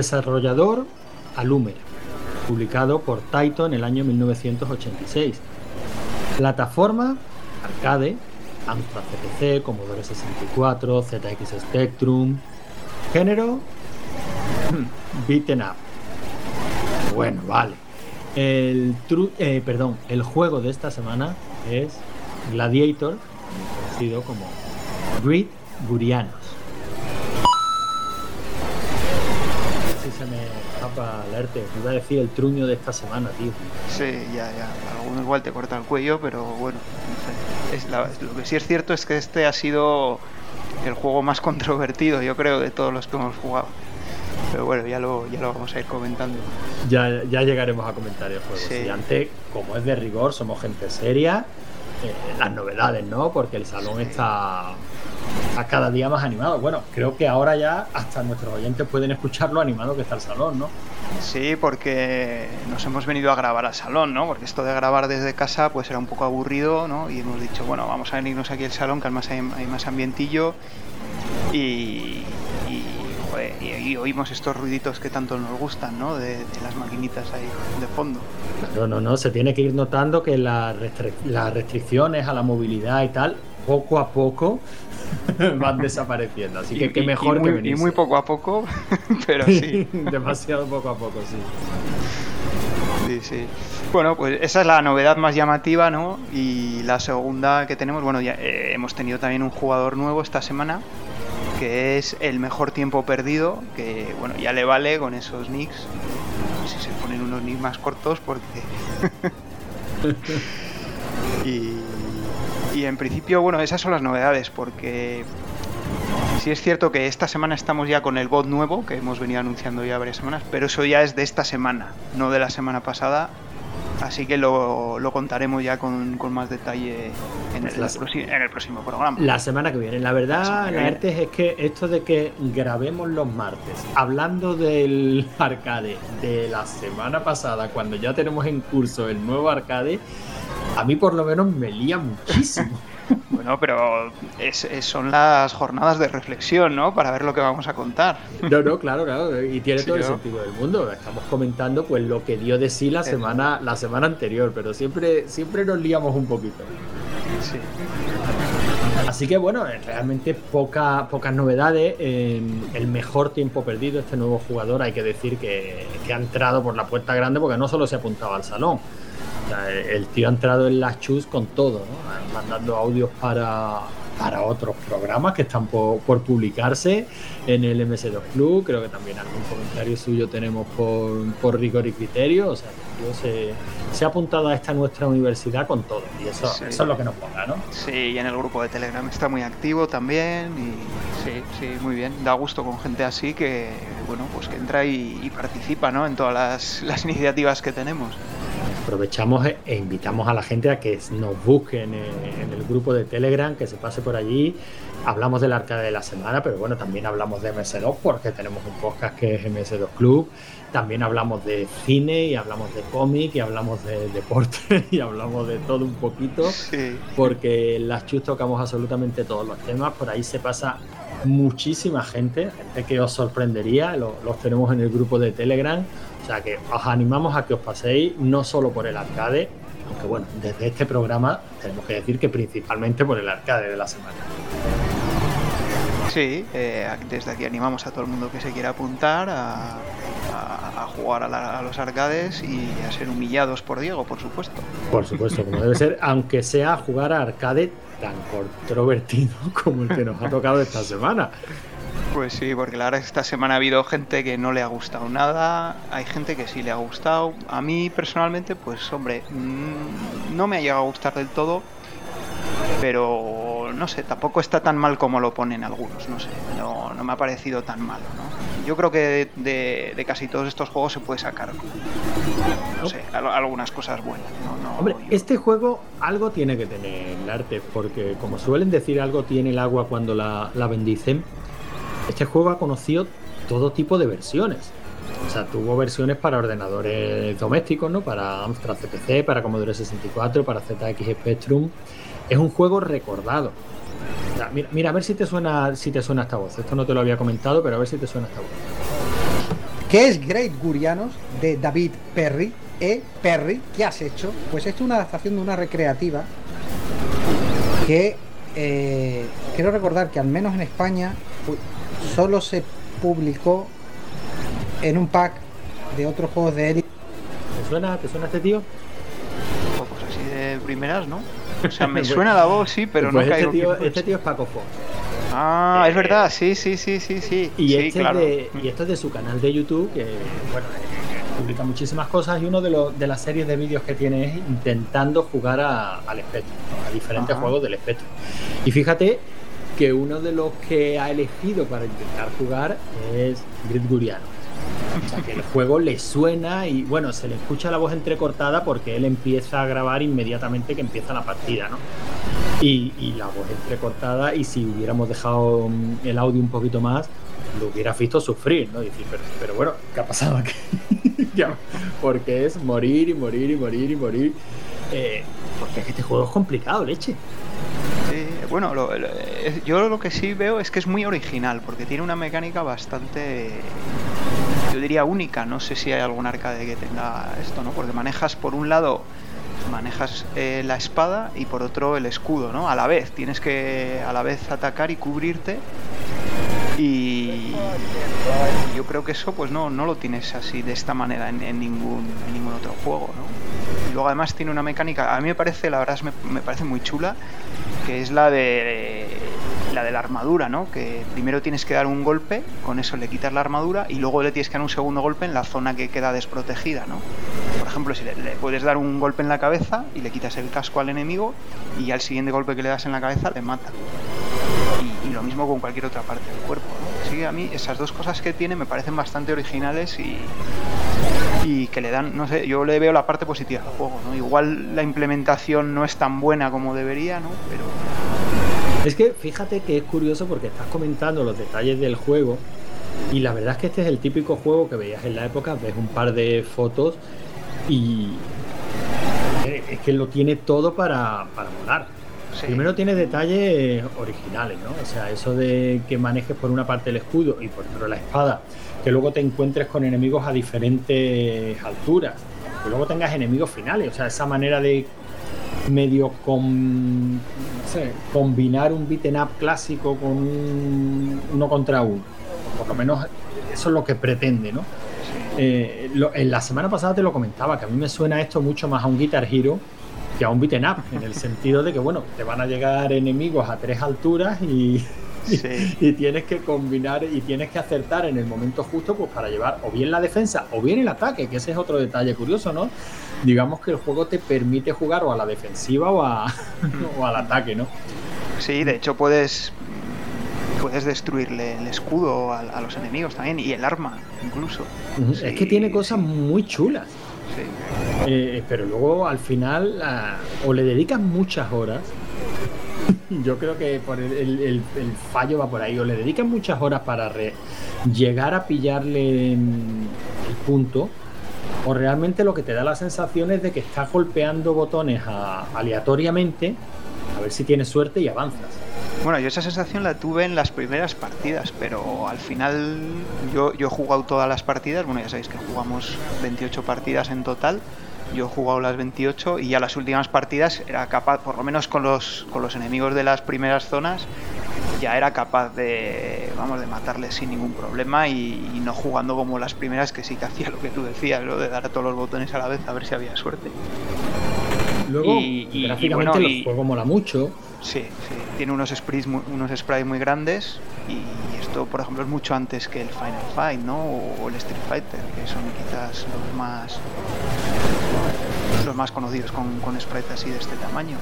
Desarrollador Alumer, publicado por Taito en el año 1986. Plataforma arcade, Amstrad CPC, Commodore 64, ZX Spectrum. Género beaten up. Bueno, vale. El eh, perdón, el juego de esta semana es Gladiator, conocido como Grid Gurianos. Me escapa alerte, iba a decir el truño de esta semana, tío. Sí, ya, ya. Alguno igual te corta el cuello, pero bueno, Es lo que sí es cierto es que este ha sido el juego más controvertido, yo creo, de todos los que hemos jugado. Pero bueno, ya lo, ya lo vamos a ir comentando. Ya, ya llegaremos a comentar el juego. Y antes, como es de rigor, somos gente seria. Eh, las novedades, ¿no? Porque el salón está cada día más animado. Bueno, creo que ahora ya hasta nuestros oyentes pueden escuchar lo animado que está el salón, ¿no? Sí, porque nos hemos venido a grabar al salón, ¿no? Porque esto de grabar desde casa pues era un poco aburrido, ¿no? Y hemos dicho, bueno, vamos a venirnos aquí al salón, que además hay, hay más ambientillo y, y, oímos estos ruiditos que tanto nos gustan, ¿no? De, las maquinitas ahí de fondo. No, no, no, se tiene que ir notando que las restricciones a la movilidad y tal, poco a poco van desapareciendo. Así que qué mejor y muy, que venir. Y muy poco a poco, pero sí. Demasiado poco a poco, sí. Sí, sí. Bueno, pues esa es la novedad más llamativa, ¿no? Y la segunda que tenemos, bueno, ya eh, hemos tenido también un jugador nuevo esta semana, que es el mejor tiempo perdido, que bueno, ya le vale con esos nicks. Si se ponen unos nicks más cortos, porque. y, y en principio, bueno, esas son las novedades, porque sí es cierto que esta semana estamos ya con el bot nuevo, que hemos venido anunciando ya varias semanas, pero eso ya es de esta semana, no de la semana pasada. Así que lo, contaremos ya con, más detalle en el, en el, próximo programa. La semana que viene. La verdad, la es que esto de que grabemos los martes, hablando del arcade de la semana pasada, cuando ya tenemos en curso el nuevo arcade, a mí por lo menos me lía muchísimo. Bueno, pero son las jornadas de reflexión, ¿no? Para ver lo que vamos a contar. No, no, claro, claro. Y tiene todo el sentido del mundo. Estamos comentando pues lo que dio de sí la semana, la semana anterior, pero siempre, siempre nos liamos un poquito. Sí. Así que bueno, realmente poca, pocas novedades. el mejor tiempo perdido, este nuevo jugador, hay que decir que, que ha entrado por la puerta grande porque no solo se apuntaba al salón, el tío ha entrado en las chus con todo, mandando audios para, para otros programas que están por, publicarse en el MS2 Club. Creo que también algún comentario suyo tenemos por, por rigor y criterio. O sea, el se, se, ha apuntado a esta nuestra universidad con todo. Y eso, eso es lo que nos ponga, ¿no? Sí, y en el grupo de Telegram está muy activo también. Y sí, sí, muy bien. Da gusto con gente así que, bueno, pues que entra y, participa, ¿no? En todas las, las iniciativas que tenemos aprovechamos e invitamos a la gente a que nos busquen en el grupo de Telegram, que se pase por allí. Hablamos del arcade de la semana, pero bueno, también hablamos de MS2 porque tenemos un podcast que es MS2 Club. También hablamos de cine y hablamos de cómic y hablamos de deporte y hablamos de todo un poquito. Porque en las chus tocamos absolutamente todos los temas. Por ahí se pasa muchísima gente, gente que os sorprendería. los tenemos en el grupo de Telegram o sea que os animamos a que os paséis no solo por el arcade, aunque bueno, desde este programa tenemos que decir que principalmente por el arcade de la semana. Sí, eh, desde aquí animamos a todo el mundo que se quiera apuntar a, jugar a, los arcades y a ser humillados por Diego, por supuesto. Por supuesto, como debe ser, aunque sea jugar a arcade tan controvertido como el que nos ha tocado esta semana. Pues sí, porque la verdad que esta semana ha habido gente que no le ha gustado nada, hay gente que sí le ha gustado. A mí personalmente, pues hombre, mm, no me ha llegado a gustar del todo, pero no sé, tampoco está tan mal como lo ponen algunos, no sé, no, me ha parecido tan malo, ¿no? Yo creo que de, casi todos estos juegos se puede sacar, no sé, algunas cosas buenas. Hombre, este juego algo tiene que tener el arte, porque como suelen decir, algo tiene el agua cuando la, la bendicen. Este juego ha conocido todo tipo de versiones. O sea, tuvo versiones para ordenadores domésticos, ¿no? Para Amstrad CPC, para Commodore 64, para ZX Spectrum. Es un juego recordado. Mira, a ver si te suena si te suena esta voz. Esto no te lo había comentado, pero a ver si te suena esta voz. ¿Qué es Great Gurianos de David Perry? E. Perry, ¿qué has hecho? Pues esto es una adaptación de una recreativa que eh, quiero recordar que al menos en España solo se publicó en un pack de otros juegos de Elite. ¿Te suena, ¿Te suena este tío? Pues así de primeras, ¿no? O sea, me suena la voz, sí, pero pues no este tío, este tío es Paco Fox. Ah, es verdad, sí, sí, sí, sí, sí. Y, este de, y esto es de su canal de YouTube, que bueno, publica muchísimas cosas y uno de, los, de las series de vídeos que tiene es intentando jugar al espectro, a diferentes juegos del espectro. Y fíjate que uno de los que ha elegido para intentar jugar es Grid Guriano. Que el juego le suena y bueno, se le escucha la voz entrecortada porque él empieza a grabar inmediatamente que empieza la partida, ¿no? Y, y la voz entrecortada y si hubiéramos dejado mm, el audio un poquito más, lo hubieras visto sufrir, ¿no? decir, pero, pero bueno, ¿qué ha pasado aquí? porque es morir y morir y morir y morir. Eh, porque es que este juego es complicado, leche. Sí, bueno, yo lo que sí veo es que es muy original, porque tiene una mecánica bastante, yo diría única. No sé si hay algún arcade que tenga esto, ¿no? Porque manejas por un lado manejas eh, la espada y por otro el escudo, ¿no? A la vez, tienes que a la vez atacar y cubrirte y yo creo que eso pues no, no lo tienes así de esta manera en, ningún, ningún otro juego, ¿no? Y luego además tiene una mecánica, a mí me parece, la verdad me, parece muy chula, que es la de la de la armadura, ¿no? Que primero tienes que dar un golpe, con eso le quitas la armadura y luego le tienes que dar un segundo golpe en la zona que queda desprotegida, ¿no? Por ejemplo, si le, puedes dar un golpe en la cabeza y le quitas el casco al enemigo y al siguiente golpe que le das en la cabeza le mata y, lo mismo con cualquier otra parte del cuerpo. ¿no? a mí esas dos cosas que tiene me parecen bastante originales y, y que le dan, no sé, yo le veo la parte positiva al juego, ¿no? Igual la implementación no es tan buena como debería, ¿no? Pero... Es que fíjate que es curioso porque estás comentando los detalles del juego y la verdad es que este es el típico juego que veías en la época, ves un par de fotos y es que lo tiene todo para, para molar. Primero tiene detalles originales, ¿no? O sea, eso de que manejes por una parte el escudo y por otra la espada, que luego te encuentres con enemigos a diferentes alturas, que luego tengas enemigos finales, o sea, esa manera de medio con, combinar un beaten up clásico con uno contra uno. Por lo menos eso es lo que pretende, ¿no? Eh, en la semana pasada te lo comentaba, que a mí me suena esto mucho más a un Guitar Hero que a un beaten up, en el sentido de que, bueno, te van a llegar enemigos a tres alturas y, y, tienes que combinar y tienes que acertar en el momento justo pues para llevar o bien la defensa o bien el ataque, que ese es otro detalle curioso, ¿no? Digamos que el juego te permite jugar o a la defensiva o, a, o al ataque, ¿no? Sí, de hecho puedes puedes destruirle el escudo a, los enemigos también y el arma incluso. Es que tiene cosas muy chulas. Eh, pero luego al final o le dedican muchas horas. Yo creo que por el, fallo va por ahí. O le dedican muchas horas para llegar a pillarle el punto. O realmente lo que te da la sensación es de que estás golpeando botones aleatoriamente a ver si tienes suerte y avanzas. Bueno, yo esa sensación la tuve en las primeras partidas, pero al final yo, yo he jugado todas las partidas, bueno, ya sabéis que jugamos 28 partidas en total, yo he jugado las 28 y ya las últimas partidas era capaz, por lo menos con los, con los enemigos de las primeras zonas, ya era capaz de, vamos, de matarles sin ningún problema y, no jugando como las primeras que sí que hacía lo que tú decías, lo de dar a todos los botones a la vez a ver si había suerte. Luego, y, gráficamente el juego mola mucho. Sí, sí, tiene unos sprites muy, unos sprites muy grandes y esto, por ejemplo, es mucho antes que el Final Fight, ¿no? O, el Street Fighter, que son quizás los más los más conocidos con, con sprites así de este tamaño.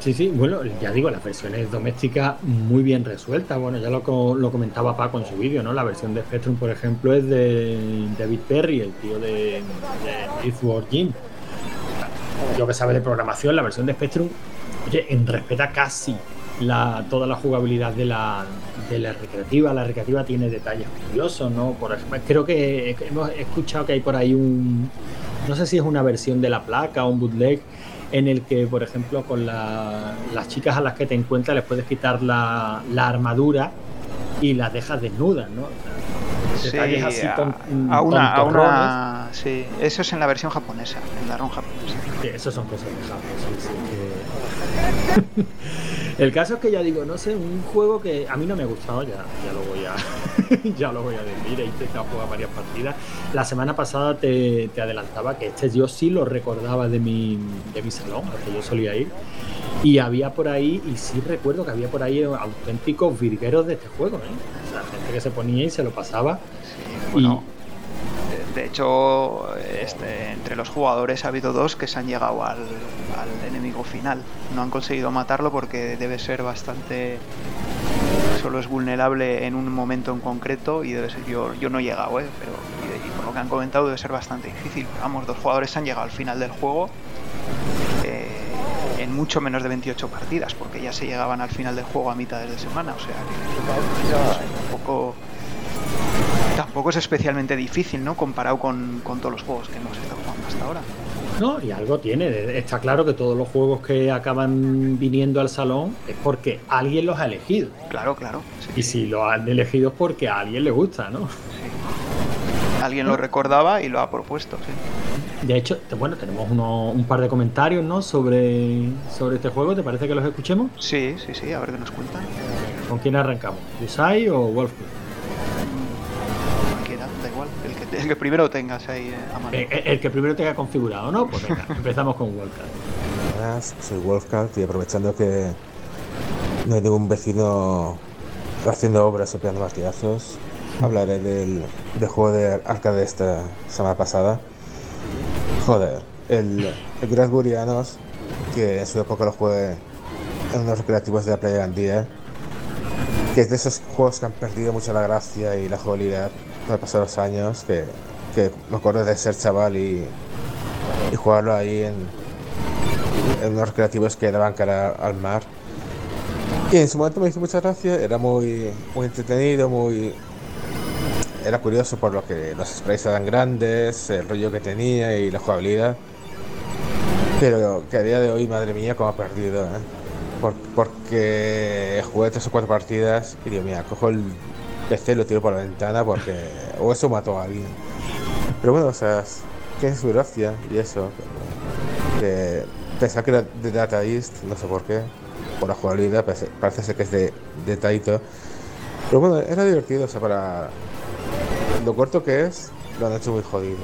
Sí, sí, bueno, ya digo, las versiones domésticas muy bien resueltas. Bueno, ya lo, lo comentaba Paco en su vídeo, ¿no? La versión de Spectrum, por ejemplo, es de David Perry, el tío de, de Earthworm Jim. Yo que sabe de programación, la versión de Spectrum Oye, en respeta casi toda la jugabilidad de la, de la recreativa. La recreativa tiene detalles curiosos, ¿no? Por ejemplo, creo que hemos escuchado que hay por ahí un. No sé si es una versión de la placa o un bootleg en el que, por ejemplo, con las chicas a las que te encuentras les puedes quitar la, armadura y las dejas desnudas, ¿no? Sí, a, una, a una sí, eso es en la versión japonesa, en la ROM japonesa. Sí, eso son cosas de Japón, sí, El caso es que ya digo, no sé, un juego que a mí no me ha gustado, ya, ya lo voy a ya lo voy a decir, he intentado jugar varias partidas. La semana pasada te, te, adelantaba que este yo sí lo recordaba de mi, de mi salón, al que yo solía ir. Y había por ahí, y sí recuerdo que había por ahí auténticos virgueros de este juego, ¿eh? O sea, gente que se ponía y se lo pasaba. Bueno, de hecho, este, entre los jugadores ha habido dos que se han llegado al, enemigo final. No han conseguido matarlo porque debe ser bastante solo es vulnerable en un momento en concreto y debe ser, yo, yo no he llegado, ¿eh? pero y, por lo que han comentado debe ser bastante difícil. Vamos, dos jugadores han llegado al final del juego eh, en mucho menos de 28 partidas, porque ya se llegaban al final del juego a mitad de semana, o sea que un poco tampoco es especialmente difícil, ¿no? Comparado con, todos los juegos que hemos estado jugando hasta ahora. No, y algo tiene. Está claro que todos los juegos que acaban viniendo al salón es porque alguien los ha elegido. Claro, claro. y si lo han elegido es porque a alguien le gusta, ¿no? Sí. Alguien lo recordaba y lo ha propuesto, sí. De hecho, bueno, tenemos un par de comentarios, ¿no? Sobre, sobre este juego. ¿Te parece que los escuchemos? Sí, sí, sí. A ver qué nos cuentan. ¿Con quién arrancamos? ¿Yusai o Wolfgang? El que primero tengas ahí eh, a mano. Eh, eh, el, que primero tenga configurado, ¿no? Pues venga, empezamos con Wolfcard. Buenas, soy Wolfcard y aprovechando que no hay ningún vecino haciendo obras o pegando martillazos, hablaré del, del, juego de arcade de esta semana pasada. Joder, el, el Grasburianos, que en su época lo jugué en unos recreativos de la playa Gandía, que es de esos juegos que han perdido mucho la gracia y la jugabilidad han pasado los años, que, que, me acuerdo de ser chaval y, y jugarlo ahí en, en unos recreativos que daban cara al mar. Y en su momento me hizo mucha gracia, era muy, muy entretenido, muy... Era curioso por lo que los sprites eran grandes, el rollo que tenía y la jugabilidad. Pero que a día de hoy, madre mía, como ha perdido, ¿eh? porque jugué tres o cuatro partidas y digo, mira, cojo el PC lo tiro por la ventana porque o eso mató a alguien. Pero bueno, o sea, tiene su gracia y eso. Que pensaba que era de Data East, no sé por qué, por la jugabilidad, parece, ser que es de, de Taito. Pero bueno, era divertido, o sea, para lo corto que es, lo han hecho muy jodido.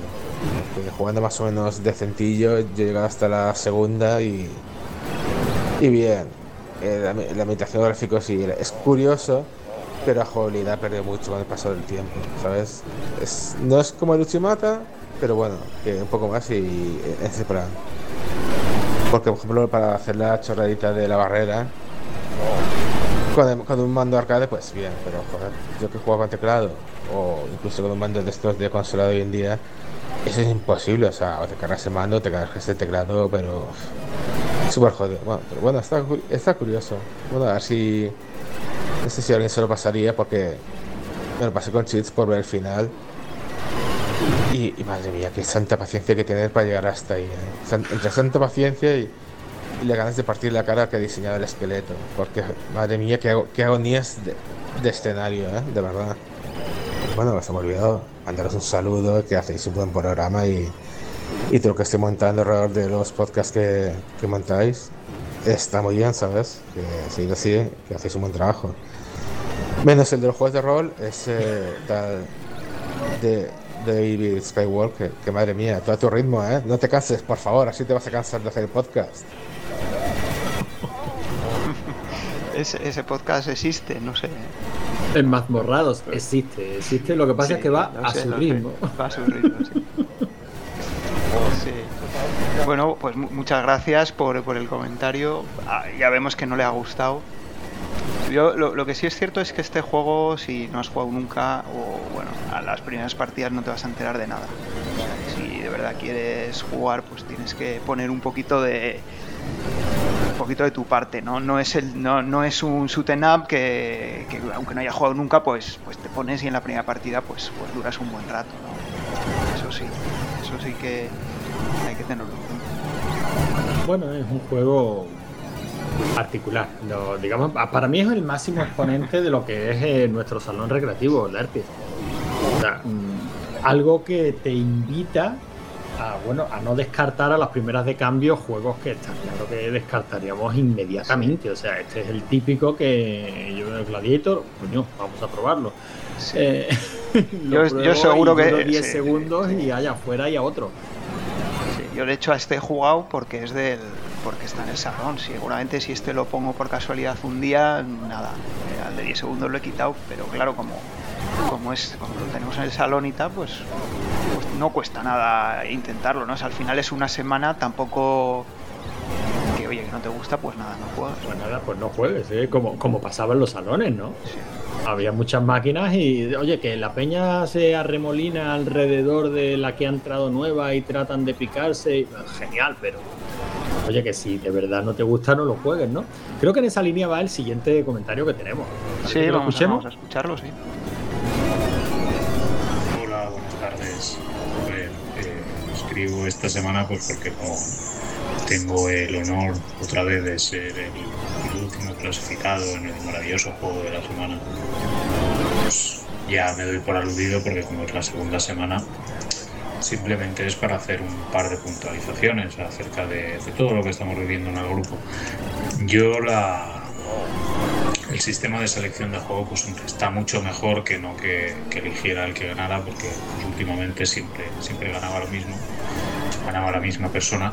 jugando más o menos decentillo, yo he llegado hasta la segunda y, y bien. Eh, la, la meditación gráfica sí, es curioso pero la jugabilidad perdió mucho con el paso del tiempo, ¿sabes? Es, no es como el Uchimata, pero bueno, un poco más y ese plan. Porque, por ejemplo, para hacer la chorradita de la barrera, con, un mando arcade, pues bien, pero joder, yo que jugaba con teclado, o incluso con un mando de estos de consola hoy en día, eso es imposible, o sea, o te cargas el mando, te cargas el teclado, pero. Súper jodido. Bueno, pero bueno, está, está curioso. Bueno, a ver si sé si alguien se lo pasaría porque me lo pasé con cheats por ver el final. Y, madre mía, qué santa paciencia que tener para llegar hasta ahí. ¿eh? Entre santa paciencia y, le ganas de partir la cara que ha diseñado el esqueleto. Porque, madre mía, qué, agonías de, escenario, ¿eh? de verdad. Bueno, se me ha olvidado mandaros un saludo, que hacéis un buen programa y, y todo lo que estoy montando alrededor de los podcasts que, que montáis está muy bien, ¿sabes? Que sigue así, que hacéis un buen trabajo. Menos el de los juegos de rol, ese tal de, David Skywalker, que, madre mía, todo a tu ritmo, ¿eh? No te canses, por favor, así te vas a cansar de hacer el podcast. ese, podcast existe, no sé. En Mazmorrados existe, existe, lo que pasa es que va a su ritmo. Va a su ritmo, sí. Bueno, pues muchas gracias por, el comentario. Ah, ya vemos que no le ha gustado. Yo, lo, que sí es cierto es que este juego, si no has jugado nunca, o bueno, a las primeras partidas no te vas a enterar de nada. si de verdad quieres jugar, pues tienes que poner un poquito de un poquito de tu parte, ¿no? No es el, no, no es un shoot up que, aunque no haya jugado nunca, pues, pues te pones y en la primera partida pues, pues duras un buen rato, Eso sí, eso sí que hay que tenerlo. Bueno, es un juego particular. digamos, para mí es el máximo exponente de lo que es eh, nuestro salón recreativo, el mm, algo que te invita a, bueno, a no descartar a las primeras de cambio juegos que está claro que descartaríamos inmediatamente. O sea, este es el típico que yo el Gladiator, coño, vamos a probarlo. Eh, yo, seguro que 10 segundos y allá afuera y a otro. Yo de hecho a este jugado porque es del porque está en el salón. Seguramente si este lo pongo por casualidad un día, nada, eh, al de 10 segundos lo he quitado, pero claro, como, como es, como lo tenemos en el salón y tal, pues, pues no cuesta nada intentarlo, ¿no? al final es una semana, tampoco que oye que no te gusta, pues nada, no juegas. Pues nada, pues no juegues, ¿eh? como, como pasaba en los salones, ¿no? Había muchas máquinas y, oye, que la peña se arremolina alrededor de la que ha entrado nueva y tratan de picarse, genial, pero oye, que si de verdad no te gusta, no lo juegues, ¿no? Creo que en esa línea va el siguiente comentario que tenemos. Sí, lo escuchemos? A, escucharlo, sí. Hola, buenas tardes. Eh, escribo esta semana pues porque no tengo el honor otra vez de ser el, clasificado en el maravilloso juego de la semana. Pues ya me doy por aludido porque como es la segunda semana, simplemente es para hacer un par de puntualizaciones acerca de, todo lo que estamos viviendo en el grupo. Yo la el sistema de selección de juego pues está mucho mejor que no que, eligiera el que ganara porque últimamente siempre siempre ganaba lo mismo ganaba la misma persona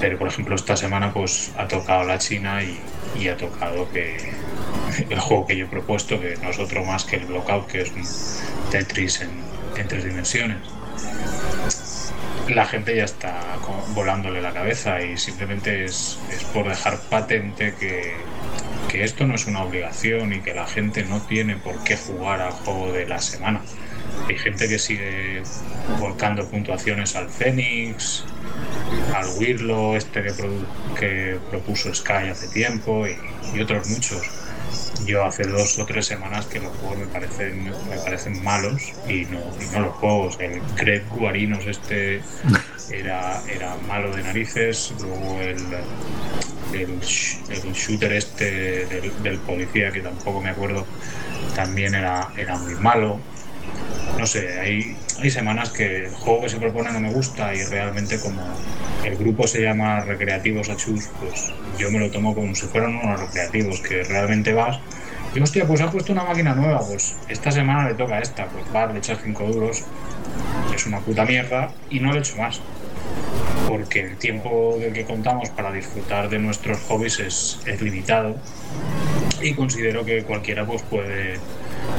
pero por ejemplo esta semana pues ha tocado la China y, ha tocado que el juego que yo he propuesto que no es otro más que el Blockout que es un Tetris en, en tres dimensiones la gente ya está volándole la cabeza y simplemente es, por dejar patente que, que, esto no es una obligación y que la gente no tiene por qué jugar al juego de la semana. Hay gente que sigue volcando puntuaciones al Fénix, al Wirlo, este que, que propuso Sky hace tiempo y, y otros muchos yo hace dos o tres semanas que los juegos me parecen, me parecen malos y no, y no los juegos. El Greg Guarinos este era, era malo de narices, luego el, el, shooter este del, policía que tampoco me acuerdo también era, era muy malo. No sé, hay, hay semanas que el juego que se propone no me gusta y realmente como el grupo se llama Recreativos Achus, pues yo me lo tomo como si fueran unos recreativos, que realmente vas y hostia, pues ha puesto una máquina nueva, pues esta semana le toca esta, pues va, le echas 5 duros, es una puta mierda y no le echo más. Porque el tiempo del que contamos para disfrutar de nuestros hobbies es, es limitado y considero que cualquiera pues puede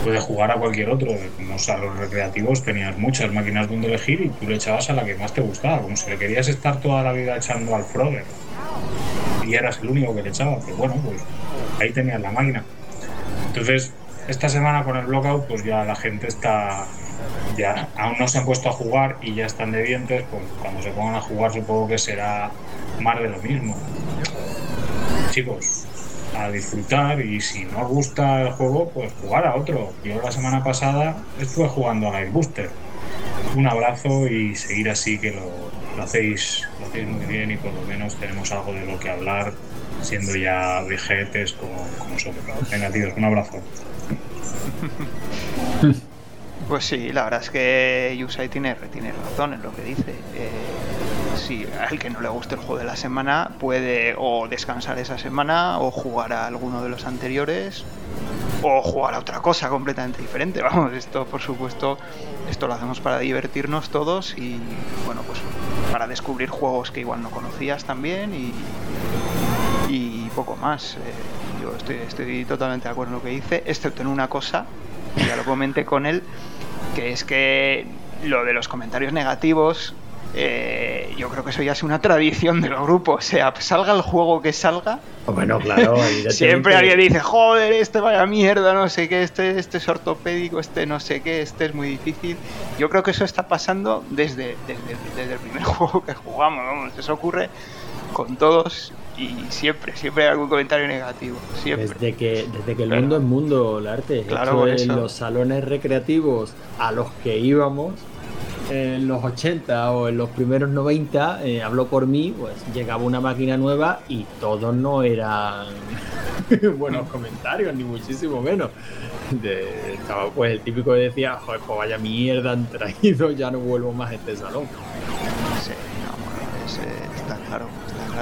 puede jugar a cualquier otro. Como los recreativos tenías muchas máquinas donde elegir y tú le echabas a la que más te gustaba, como si le querías estar toda la vida echando al Frogger y eras el único que le echaba. Pues bueno, pues ahí tenías la máquina. Entonces, esta semana con el blockout, pues ya la gente está. Ya aún no se han puesto a jugar y ya están de dientes, pues cuando se pongan a jugar supongo que será más de lo mismo. Chicos, a disfrutar y si no os gusta el juego, pues jugar a otro. Yo la semana pasada estuve jugando a Booster. Un abrazo y seguir así que lo, hacéis, lo hacéis muy bien y por lo menos tenemos algo de lo que hablar siendo ya vejetes como, como somos. Venga, un abrazo. Pues sí, la verdad es que Yusai tiene, tiene razón en lo que dice. Eh, si al que no le guste el juego de la semana puede o descansar esa semana o jugar a alguno de los anteriores o jugar a otra cosa completamente diferente. Vamos, esto por supuesto, esto lo hacemos para divertirnos todos y bueno, pues para descubrir juegos que igual no conocías también y, y poco más. Eh, yo estoy, estoy totalmente de acuerdo en lo que dice, excepto en una cosa, ya lo comenté con él, que es que lo de los comentarios negativos eh, yo creo que eso ya es una tradición del grupo. O sea, salga el juego que salga. Bueno, claro, siempre alguien dice, joder, este vaya mierda, no sé qué, este, este es ortopédico, este no sé qué, este es muy difícil. Yo creo que eso está pasando desde, desde, el primer juego que jugamos, vamos, eso ocurre con todos y siempre, siempre hay algún comentario negativo. Siempre. Desde que, desde que el mundo es mundo, el arte. Claro, en los salones recreativos a los que íbamos, en los 80 o en los primeros 90, eh, habló por mí, pues llegaba una máquina nueva y todos no eran buenos comentarios, ni muchísimo menos. estaba pues el típico que decía, joder, pues vaya mierda han traído, ya no vuelvo más a este salón.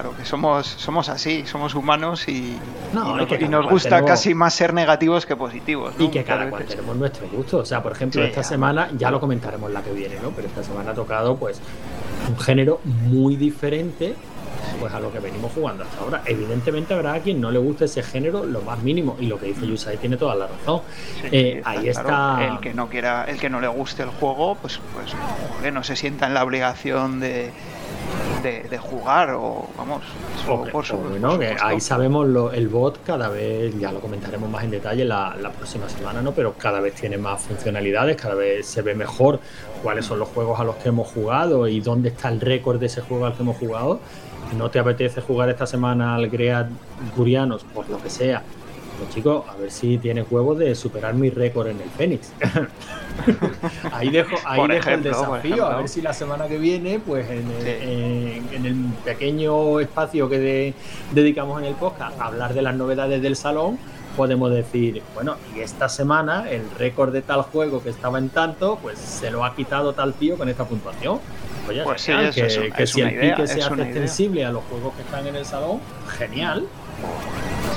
Claro que somos, somos así, somos humanos y, nos, gusta casi más ser negativos que positivos. Y que cada cual tenemos nuestro gusto. O sea, por ejemplo, esta semana, ya lo comentaremos la que viene, ¿no? Pero esta semana ha tocado pues un género muy diferente pues a lo que venimos jugando hasta ahora. Evidentemente habrá a quien no le guste ese género lo más mínimo y lo que dice Yusai tiene toda la razón. Eh, ahí está. El que no quiera, el que no le guste el juego, pues, pues no se sienta en la obligación de, de, jugar o vamos. por, ahí sabemos lo, el bot cada vez, ya lo comentaremos más en detalle la, la próxima semana, ¿no? Pero cada vez tiene más funcionalidades, cada vez se ve mejor cuáles son los juegos a los que hemos jugado y dónde está el récord de ese juego al que hemos jugado no te apetece jugar esta semana al Great Gurianos, por lo que sea, pues chicos, a ver si tienes huevos de superar mi récord en el Fénix. ahí dejo, ahí dejo el desafío, a ver si la semana que viene, pues en el, pequeño espacio que dedicamos en el podcast a hablar de las novedades del salón, podemos decir, bueno, y esta semana el récord de tal juego que estaba en tanto, pues se lo ha quitado tal tío con esta puntuación. Pues, sí, que, si el pique se hace extensible a los juegos que están en el salón, genial.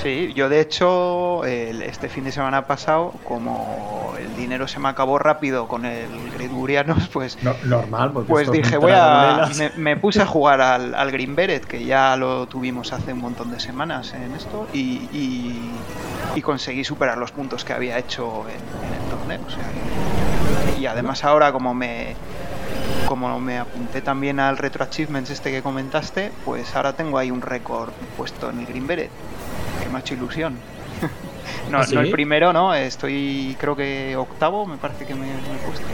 Sí, yo de hecho este fin de semana pasado, como el dinero se me acabó rápido con el Gridurianos, pues normal, pues dije voy a me, puse a jugar al, Green Beret que ya lo tuvimos hace un montón de semanas en esto y, conseguí superar los puntos que había hecho en, el torneo. y además ahora como me como me apunté también al Retro Achievements este que comentaste, pues ahora tengo ahí un récord puesto en el Green Beret, me ha hecho ilusión. no, ¿Ah, no el primero, ¿no? Estoy creo que octavo, me parece que me, he puesto.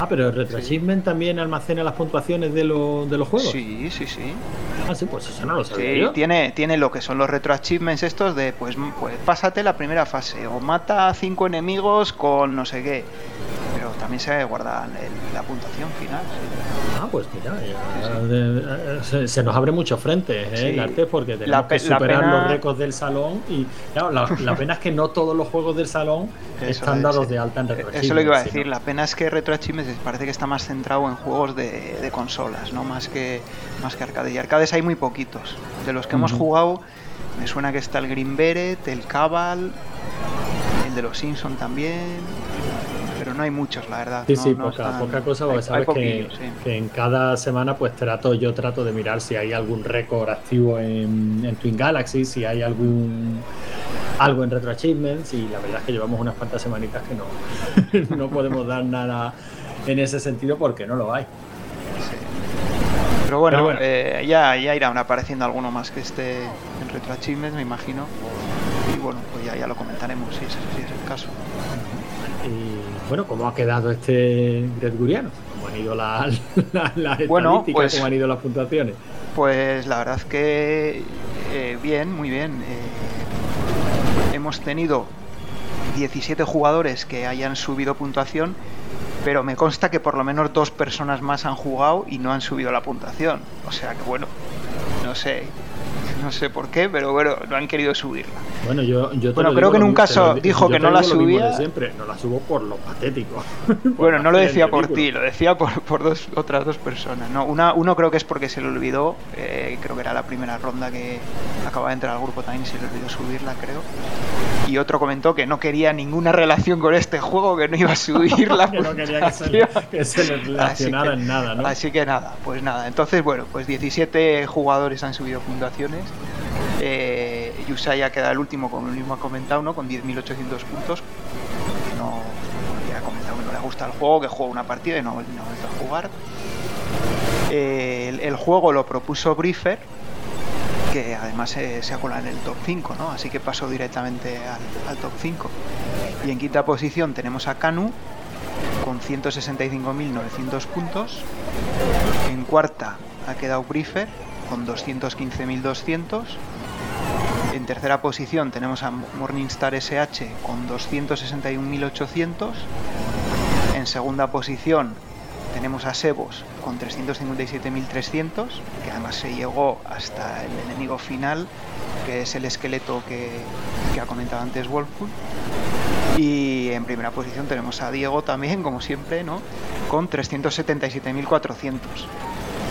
Ah, pero el Retro Achievement también almacena las puntuaciones de, de los juegos. Sí, sí, sí. Ah, sí, pues eso no lo sabía. Sí, Tiene, tiene lo que son los Retro Achievements estos de, pues, pues pásate la primera fase o mata a cinco enemigos con no sé qué también se guarda la puntuación final. Ah, pues mira, se, nos abre mucho frente ¿eh? el arte porque tenemos que superar los récords del salón y la, pena es que no todos los juegos del salón están dados de alta en Retro Eso es lo que iba a decir, la pena es que Retro Achievements parece que está más centrado en juegos de, consolas, no más que más que arcade. Y arcades hay muy poquitos. De los que hemos jugado, me suena que está el Green Beret, el Cabal, el de los Simpson también pero no hay muchos, la verdad. Sí, sí, poca, cosa, porque sabes que, en cada semana pues trato, yo trato de mirar si hay algún récord activo en, Twin Galaxy, si hay algún algo en Retro Achievements y la verdad es que llevamos unas cuantas semanitas que no, no podemos dar nada en ese sentido porque no lo hay. Pero bueno, eh, ya, ya irán apareciendo alguno más que esté en Retro Achievements, me imagino. Y bueno, pues ya, ya lo comentaremos si es, si es el caso. Bueno, ¿cómo ha quedado este Gregoriano? ¿Cómo han ido las bueno, pues, ¿Cómo han ido las puntuaciones? Pues la verdad es que eh, bien, muy bien. Eh, hemos tenido 17 jugadores que hayan subido puntuación, pero me consta que por lo menos dos personas más han jugado y no han subido la puntuación. O sea que bueno, no sé, no sé por qué, pero bueno, no han querido subirla. Bueno, yo, yo bueno, creo que en un caso dijo que no la subía. Siempre, no la subo por lo patético. bueno, no lo decía por ti, lo decía por, por dos, otras dos personas. No, una, uno creo que es porque se le olvidó, eh, creo que era la primera ronda que acababa de entrar al grupo también se le olvidó subirla, creo. Y otro comentó que no quería ninguna relación con este juego, que no iba a subirla. que no quería que se, le relacionara en nada, ¿no? Así que nada, pues nada. Entonces, bueno, pues 17 jugadores han subido fundaciones. Eh, Yusaya queda el último, como mismo ha comentado, ¿no? con 10.800 puntos. No, ya ha comentado que no le gusta el juego, que juega una partida y no, no a jugar. El, juego lo propuso Briefer, que además se, ha colado en el top 5, ¿no? así que pasó directamente al, top 5. Y en quinta posición tenemos a Kanu con 165.900 puntos. En cuarta ha quedado Briefer con 215.200. En tercera posición tenemos a Morningstar SH con 261.800. En segunda posición tenemos a Sebos con 357.300, que además se llegó hasta el enemigo final, que es el esqueleto que, ha comentado antes Wolfpool. Y en primera posición tenemos a Diego también, como siempre, ¿no? Con 377.400.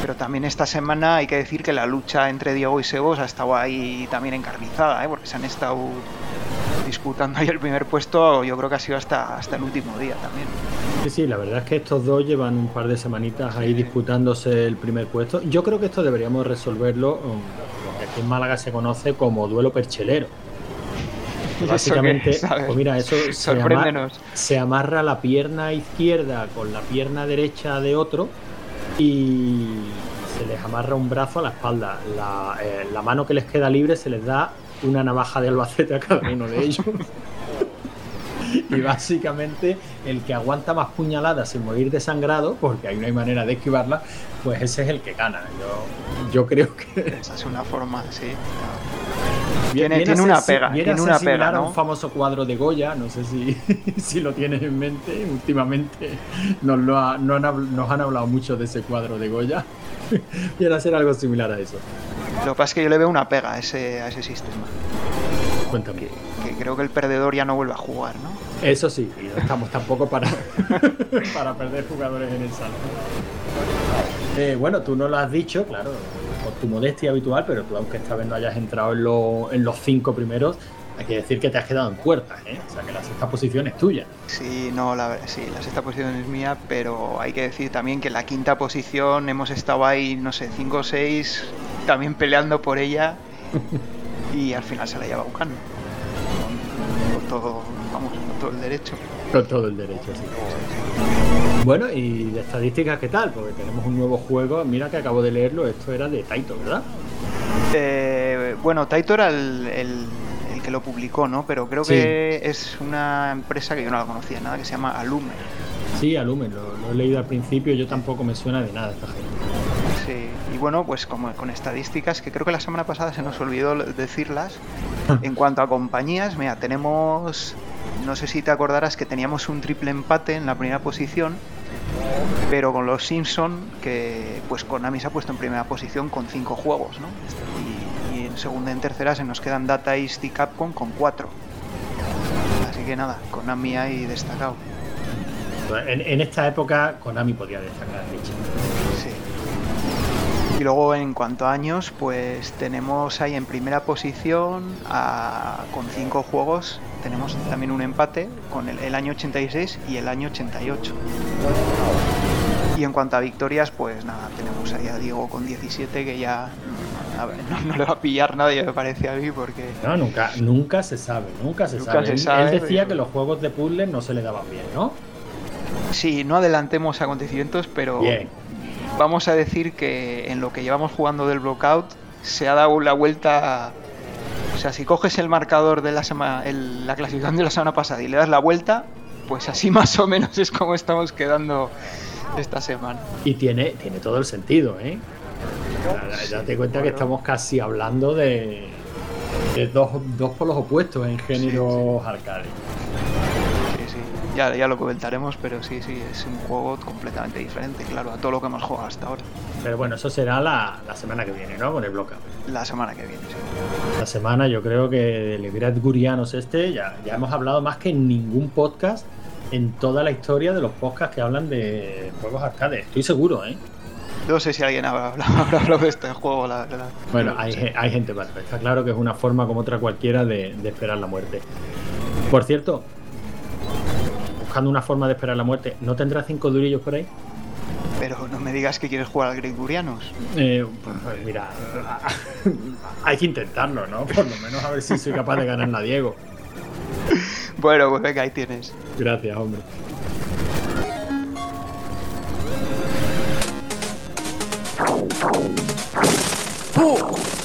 Pero también esta semana hay que decir que la lucha entre Diego y Sebos ha estado ahí también encarnizada, ¿eh? porque se han estado disputando ahí el primer puesto, yo creo que ha sido hasta, hasta el último día también. Sí, sí, la verdad es que estos dos llevan un par de semanitas ahí disputándose el primer puesto. Yo creo que esto deberíamos resolverlo, um, lo que aquí en Málaga se conoce como duelo perchelero. Básicamente, pues mira, eso se amarra, se amarra la pierna izquierda con la pierna derecha de otro y se les amarra un brazo a la espalda. La, eh, la mano que les queda libre se les da una navaja de albacete a cada uno de ellos. y básicamente el que aguanta más puñaladas sin morir desangrado, porque ahí no hay manera de esquivarla, pues ese es el que gana. Yo, yo creo que. Esa es una forma, sí. Tiene, tiene una pega. Tiene una pega. ¿no? un famoso cuadro de Goya, no sé si, si lo tienes en mente. Últimamente nos, lo han, nos han hablado mucho de ese cuadro de Goya. Viene a ser algo similar a eso. Lo que pasa es que yo le veo una pega a ese, a ese sistema. Cuéntame. Que, creo que el perdedor ya no vuelve a jugar, ¿no? Eso sí, y no estamos tampoco para, para perder jugadores en el salón. Eh, bueno, tú no lo has dicho, claro, tu modestia habitual, pero tú, aunque esta vez no hayas entrado en, en los cinco primeros, hay que decir que te has quedado en puertas, ¿eh? O sea, que la sexta posición es tuya. Sí, no, la, sí, la sexta posición es mía, pero hay que decir también que la quinta posición hemos estado ahí, no sé, cinco o seis, también peleando por ella, y al final se la lleva buscando. Con, todo, vamos, con todo el derecho. Con todo el derecho, sí. Bueno, y de estadísticas, ¿qué tal? Porque tenemos un nuevo juego. Mira que acabo de leerlo, esto era de Taito, ¿verdad? Eh, bueno, Taito era el que lo publicó, ¿no? Pero creo que es una empresa que yo no la conocía nada, que se llama Alumen. Sí, Alumen, lo, he leído al principio, yo tampoco me suena de nada esta gente. Sí, y bueno, pues como con estadísticas, que creo que la semana pasada se nos olvidó decirlas, en cuanto a compañías, mira, tenemos, no sé si te acordarás que teníamos un triple empate en la primera posición, pero con los Simpson, que pues Konami se ha puesto en primera posición con cinco juegos, ¿no? en segunda y en tercera se nos quedan Data East y Capcom con cuatro. Así que nada, Konami ahí destacado. En, esta época Konami podía destacar, Sí. Y luego en cuanto a años, pues tenemos ahí en primera posición con cinco juegos. Tenemos también un empate con el, el año 86 y el año 88. Y en cuanto a victorias, pues nada, tenemos ahí a Diego con 17 que ya no, le va a pillar nadie, me parece a mí, porque. No, nunca, nunca se sabe, nunca se sabe. él, decía que los juegos de puzzle no se le daban bien, ¿no? Sí, no adelantemos acontecimientos, pero. Vamos a decir que en lo que llevamos jugando del Blockout se ha dado la vuelta. O sea, si coges el marcador de la semana, la clasificación de la semana pasada y le das la vuelta, pues así más o menos es como estamos quedando esta semana. Y tiene, tiene todo el sentido, ¿eh? Ya, te cuenta que estamos casi hablando de, dos, dos polos opuestos en géneros arcade. Sí, sí. Ya, ya lo comentaremos, pero sí, sí, es un juego completamente diferente, claro, a todo lo que hemos jugado hasta ahora. Pero bueno, eso será la, semana que viene, ¿no? Con el bloque. La semana que viene, sí. La semana yo creo que el Grad Gurianos este, ya, ya hemos hablado más que en ningún podcast en toda la historia de los podcasts que hablan de juegos arcade. Estoy seguro, ¿eh? No sé si alguien habrá hablado de este juego, la. Bueno, hay, gente más. Está claro que es una forma como otra cualquiera de, esperar la muerte. Por cierto, buscando una forma de esperar la muerte, ¿no tendrá cinco durillos por ahí? Pero no me digas que quieres jugar al Gregorianos. Eh, pues, pues, mira, hay que intentarlo, ¿no? Por lo menos a ver si soy capaz de ganar a Diego. Bueno, pues venga, ahí tienes. Gracias, hombre. Oh!